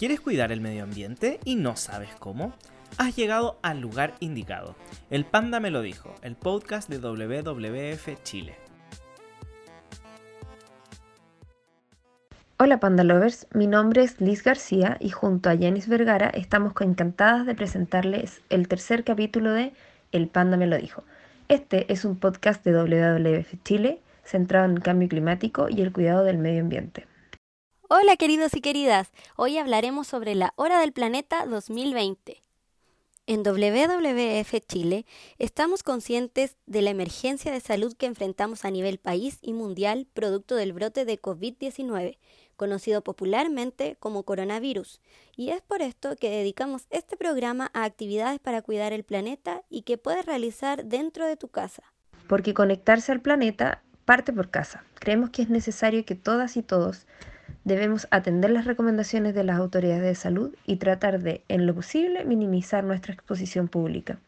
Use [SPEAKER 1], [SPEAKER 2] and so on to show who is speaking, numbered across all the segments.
[SPEAKER 1] ¿Quieres cuidar el medio ambiente y no sabes cómo? Has llegado al lugar indicado. El Panda me lo dijo, el podcast de WWF Chile.
[SPEAKER 2] Hola Panda Lovers, mi nombre es Liz García y junto a Janis Vergara estamos encantadas de presentarles el tercer capítulo de El Panda me lo dijo. Este es un podcast de WWF Chile centrado en el cambio climático y el cuidado del medio ambiente.
[SPEAKER 3] Hola queridos y queridas, hoy hablaremos sobre la Hora del Planeta 2020. En WWF Chile estamos conscientes de la emergencia de salud que enfrentamos a nivel país y mundial producto del brote de COVID-19, conocido popularmente como coronavirus, y es por esto que dedicamos este programa a actividades para cuidar el planeta y que puedes realizar dentro de tu casa.
[SPEAKER 2] Porque conectarse al planeta parte por casa. Creemos que es necesario que todas y todos Debemos atender las recomendaciones de las autoridades de salud y tratar de, en lo posible, minimizar nuestra exposición pública.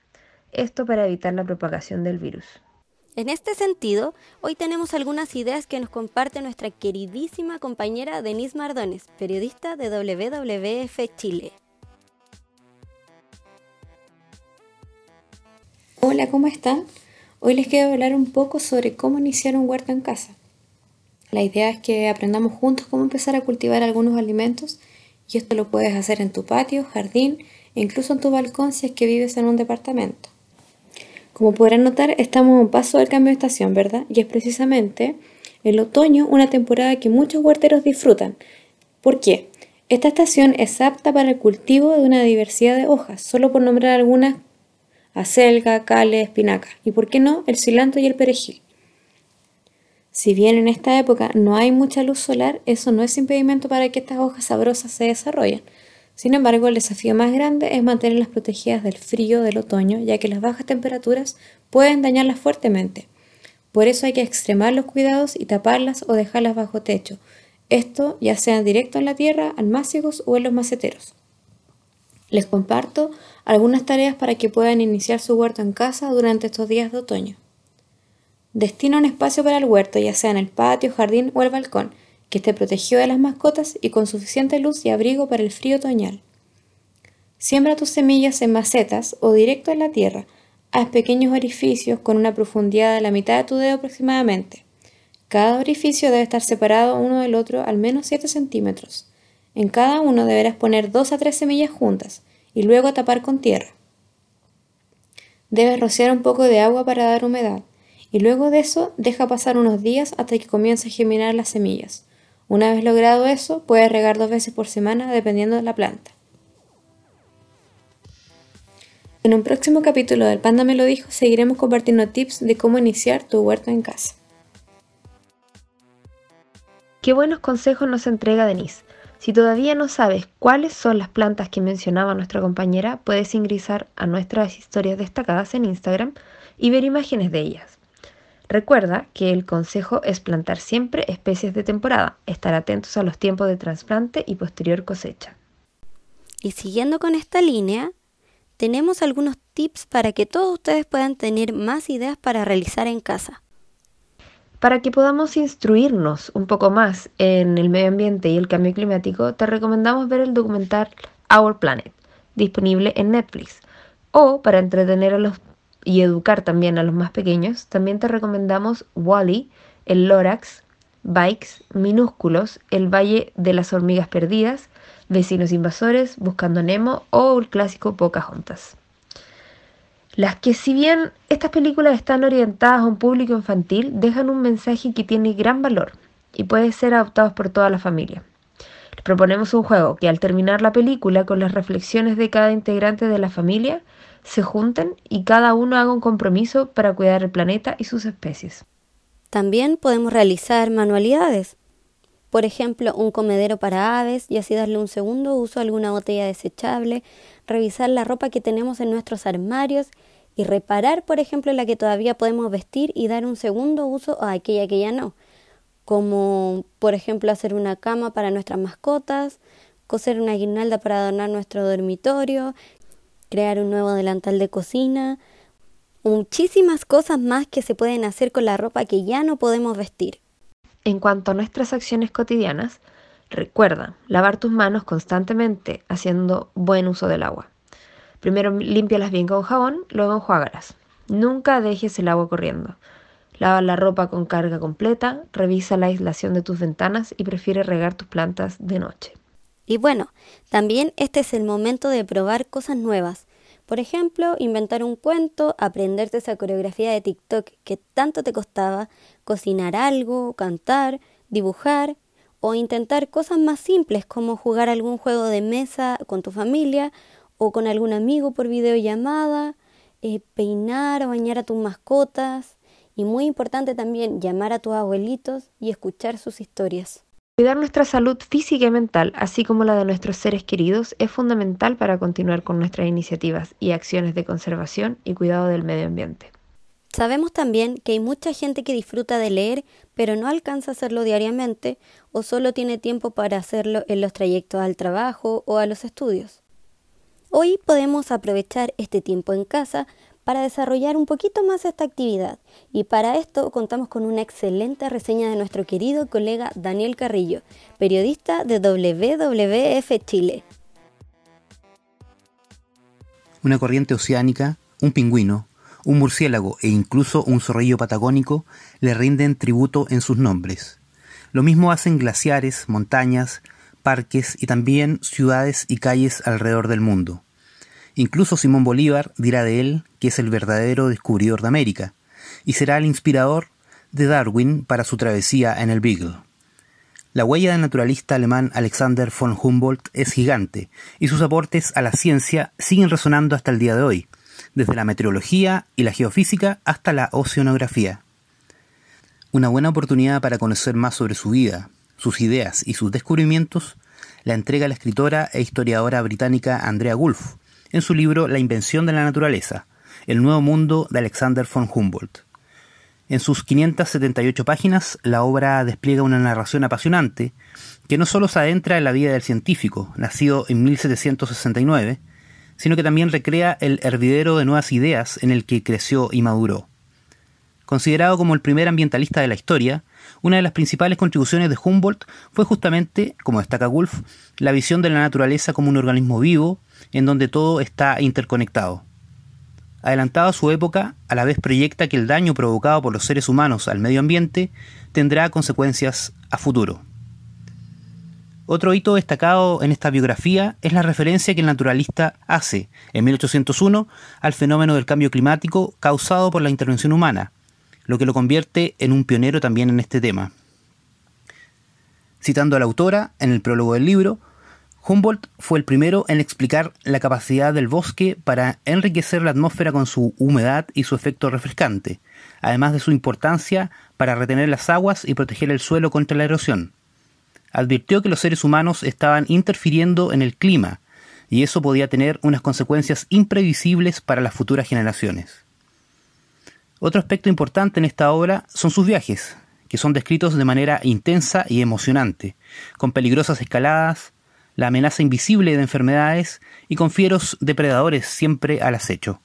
[SPEAKER 2] Esto para evitar la propagación del virus.
[SPEAKER 3] En este sentido, hoy tenemos algunas ideas que nos comparte nuestra queridísima compañera Denise Mardones, periodista de WWF Chile.
[SPEAKER 4] Hola, ¿cómo están? Hoy les quiero hablar un poco sobre cómo iniciar un huerto en casa. La idea es que aprendamos juntos cómo empezar a cultivar algunos alimentos y esto lo puedes hacer en tu patio, jardín e incluso en tu balcón si es que vives en un departamento. Como podrán notar, estamos a un paso del cambio de estación, ¿verdad? Y es precisamente el otoño una temporada que muchos huerteros disfrutan. ¿Por qué? Esta estación es apta para el cultivo de una diversidad de hojas, solo por nombrar algunas, acelga, cale, espinaca y, por qué no, el cilantro y el perejil. Si bien en esta época no hay mucha luz solar, eso no es impedimento para que estas hojas sabrosas se desarrollen. Sin embargo, el desafío más grande es mantenerlas protegidas del frío del otoño, ya que las bajas temperaturas pueden dañarlas fuertemente. Por eso hay que extremar los cuidados y taparlas o dejarlas bajo techo. Esto ya sea directo en la tierra, almácigos o en los maceteros. Les comparto algunas tareas para que puedan iniciar su huerto en casa durante estos días de otoño. Destina un espacio para el huerto, ya sea en el patio, jardín o el balcón, que esté protegido de las mascotas y con suficiente luz y abrigo para el frío otoñal. Siembra tus semillas en macetas o directo en la tierra. Haz pequeños orificios con una profundidad de la mitad de tu dedo aproximadamente. Cada orificio debe estar separado uno del otro al menos 7 centímetros. En cada uno deberás poner 2 a 3 semillas juntas y luego tapar con tierra. Debes rociar un poco de agua para dar humedad y luego de eso deja pasar unos días hasta que comience a germinar las semillas. Una vez logrado eso, puedes regar dos veces por semana dependiendo de la planta. En un próximo capítulo del Panda me lo dijo, seguiremos compartiendo tips de cómo iniciar tu huerto en casa.
[SPEAKER 2] Qué buenos consejos nos entrega Denise. Si todavía no sabes cuáles son las plantas que mencionaba nuestra compañera, puedes ingresar a nuestras historias destacadas en Instagram y ver imágenes de ellas. Recuerda que el consejo es plantar siempre especies de temporada, estar atentos a los tiempos de trasplante y posterior cosecha.
[SPEAKER 3] Y siguiendo con esta línea, tenemos algunos tips para que todos ustedes puedan tener más ideas para realizar en casa.
[SPEAKER 2] Para que podamos instruirnos un poco más en el medio ambiente y el cambio climático, te recomendamos ver el documental Our Planet, disponible en Netflix, o para entretener a los y educar también a los más pequeños, también te recomendamos Wally, el Lorax, Bikes, Minúsculos, El Valle de las Hormigas Perdidas, Vecinos Invasores, Buscando Nemo o el clásico Pocahontas. Las que si bien estas películas están orientadas a un público infantil, dejan un mensaje que tiene gran valor y puede ser adoptado por toda la familia. Les proponemos un juego que al terminar la película con las reflexiones de cada integrante de la familia, se junten y cada uno haga un compromiso para cuidar el planeta y sus especies.
[SPEAKER 3] También podemos realizar manualidades. Por ejemplo, un comedero para aves y así darle un segundo uso a alguna botella desechable, revisar la ropa que tenemos en nuestros armarios y reparar, por ejemplo, la que todavía podemos vestir y dar un segundo uso a aquella que ya no, como por ejemplo hacer una cama para nuestras mascotas, coser una guirnalda para adornar nuestro dormitorio, crear un nuevo delantal de cocina, muchísimas cosas más que se pueden hacer con la ropa que ya no podemos vestir.
[SPEAKER 2] En cuanto a nuestras acciones cotidianas, Recuerda, lavar tus manos constantemente haciendo buen uso del agua. Primero límpialas bien con jabón, luego enjuágalas. Nunca dejes el agua corriendo. Lava la ropa con carga completa, revisa la aislación de tus ventanas y prefiere regar tus plantas de noche.
[SPEAKER 3] Y bueno, también este es el momento de probar cosas nuevas. Por ejemplo, inventar un cuento, aprenderte esa coreografía de TikTok que tanto te costaba, cocinar algo, cantar, dibujar o intentar cosas más simples como jugar algún juego de mesa con tu familia o con algún amigo por videollamada, eh, peinar o bañar a tus mascotas y muy importante también llamar a tus abuelitos y escuchar sus historias.
[SPEAKER 2] Cuidar nuestra salud física y mental, así como la de nuestros seres queridos, es fundamental para continuar con nuestras iniciativas y acciones de conservación y cuidado del medio ambiente.
[SPEAKER 3] Sabemos también que hay mucha gente que disfruta de leer, pero no alcanza a hacerlo diariamente o solo tiene tiempo para hacerlo en los trayectos al trabajo o a los estudios. Hoy podemos aprovechar este tiempo en casa para desarrollar un poquito más esta actividad y para esto contamos con una excelente reseña de nuestro querido colega Daniel Carrillo, periodista de WWF Chile.
[SPEAKER 5] Una corriente oceánica, un pingüino, un murciélago e incluso un zorrillo patagónico le rinden tributo en sus nombres. Lo mismo hacen glaciares, montañas, parques y también ciudades y calles alrededor del mundo. Incluso Simón Bolívar dirá de él que es el verdadero descubridor de América, y será el inspirador de Darwin para su travesía en el Beagle. La huella del naturalista alemán Alexander von Humboldt es gigante, y sus aportes a la ciencia siguen resonando hasta el día de hoy, desde la meteorología y la geofísica hasta la oceanografía. Una buena oportunidad para conocer más sobre su vida, sus ideas y sus descubrimientos la entrega la escritora e historiadora británica Andrea Gulf en su libro La invención de la naturaleza, el nuevo mundo de Alexander von Humboldt. En sus 578 páginas, la obra despliega una narración apasionante que no solo se adentra en la vida del científico, nacido en 1769, sino que también recrea el hervidero de nuevas ideas en el que creció y maduró. Considerado como el primer ambientalista de la historia, una de las principales contribuciones de Humboldt fue justamente, como destaca Wolf, la visión de la naturaleza como un organismo vivo, en donde todo está interconectado. Adelantado a su época, a la vez proyecta que el daño provocado por los seres humanos al medio ambiente tendrá consecuencias a futuro. Otro hito destacado en esta biografía es la referencia que el naturalista hace, en 1801, al fenómeno del cambio climático causado por la intervención humana, lo que lo convierte en un pionero también en este tema. Citando a la autora, en el prólogo del libro, Humboldt fue el primero en explicar la capacidad del bosque para enriquecer la atmósfera con su humedad y su efecto refrescante, además de su importancia para retener las aguas y proteger el suelo contra la erosión. Advirtió que los seres humanos estaban interfiriendo en el clima, y eso podía tener unas consecuencias imprevisibles para las futuras generaciones. Otro aspecto importante en esta obra son sus viajes, que son descritos de manera intensa y emocionante, con peligrosas escaladas, la amenaza invisible de enfermedades y con fieros depredadores siempre al acecho.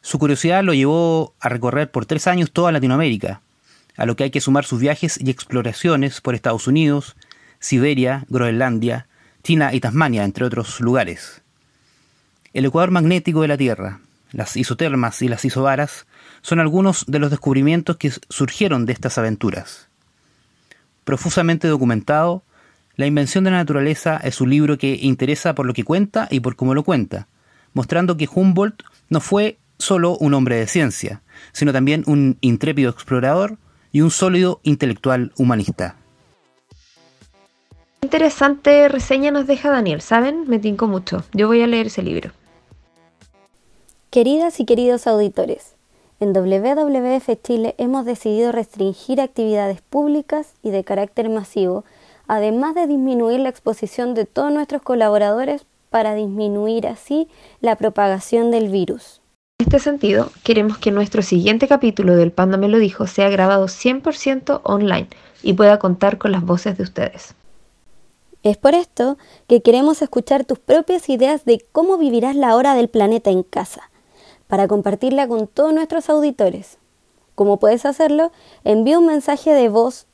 [SPEAKER 5] Su curiosidad lo llevó a recorrer por tres años toda Latinoamérica, a lo que hay que sumar sus viajes y exploraciones por Estados Unidos, Siberia, Groenlandia, China y Tasmania, entre otros lugares. El ecuador magnético de la Tierra, las isotermas y las isobaras son algunos de los descubrimientos que surgieron de estas aventuras. Profusamente documentado, la invención de la naturaleza es un libro que interesa por lo que cuenta y por cómo lo cuenta, mostrando que Humboldt no fue solo un hombre de ciencia, sino también un intrépido explorador y un sólido intelectual humanista.
[SPEAKER 2] Interesante reseña nos deja Daniel, ¿saben? Me tinco mucho. Yo voy a leer ese libro.
[SPEAKER 3] Queridas y queridos auditores, en WWF Chile hemos decidido restringir actividades públicas y de carácter masivo además de disminuir la exposición de todos nuestros colaboradores para disminuir así la propagación del virus.
[SPEAKER 2] En este sentido, queremos que nuestro siguiente capítulo del Panda me lo dijo sea grabado 100% online y pueda contar con las voces de ustedes.
[SPEAKER 3] Es por esto que queremos escuchar tus propias ideas de cómo vivirás la hora del planeta en casa, para compartirla con todos nuestros auditores. ¿Cómo puedes hacerlo? Envía un mensaje de voz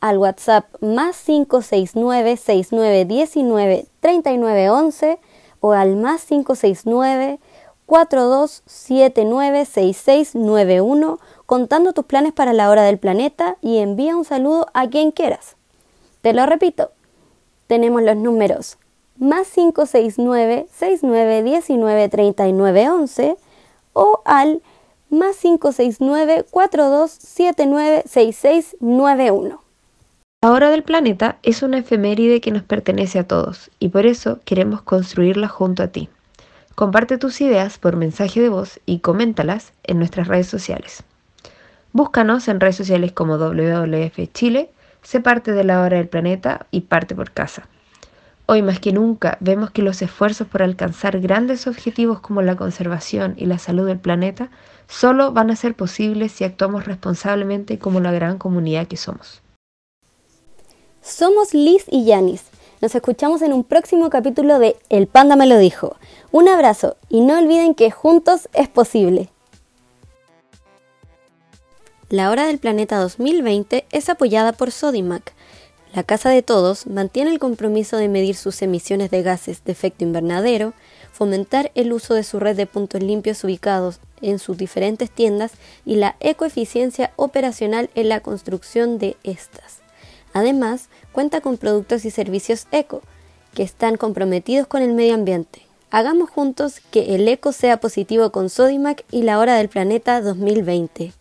[SPEAKER 3] al WhatsApp más 569 6919 3911 o al más 569 4279 6691 contando tus planes para la hora del planeta y envía un saludo a quien quieras. Te lo repito, tenemos los números más 569 6919 3911 o al más 569 4279 6691.
[SPEAKER 2] La hora del planeta es una efeméride que nos pertenece a todos y por eso queremos construirla junto a ti. Comparte tus ideas por mensaje de voz y coméntalas en nuestras redes sociales. Búscanos en redes sociales como WWF Chile, sé parte de la hora del planeta y parte por casa. Hoy más que nunca vemos que los esfuerzos por alcanzar grandes objetivos como la conservación y la salud del planeta solo van a ser posibles si actuamos responsablemente como la gran comunidad que somos.
[SPEAKER 3] Somos Liz y Yanis. Nos escuchamos en un próximo capítulo de El Panda me lo dijo. Un abrazo y no olviden que juntos es posible. La Hora del Planeta 2020 es apoyada por Sodimac. La Casa de Todos mantiene el compromiso de medir sus emisiones de gases de efecto invernadero, fomentar el uso de su red de puntos limpios ubicados en sus diferentes tiendas y la ecoeficiencia operacional en la construcción de estas. Además, cuenta con productos y servicios eco, que están comprometidos con el medio ambiente. Hagamos juntos que el eco sea positivo con Sodimac y la hora del planeta 2020.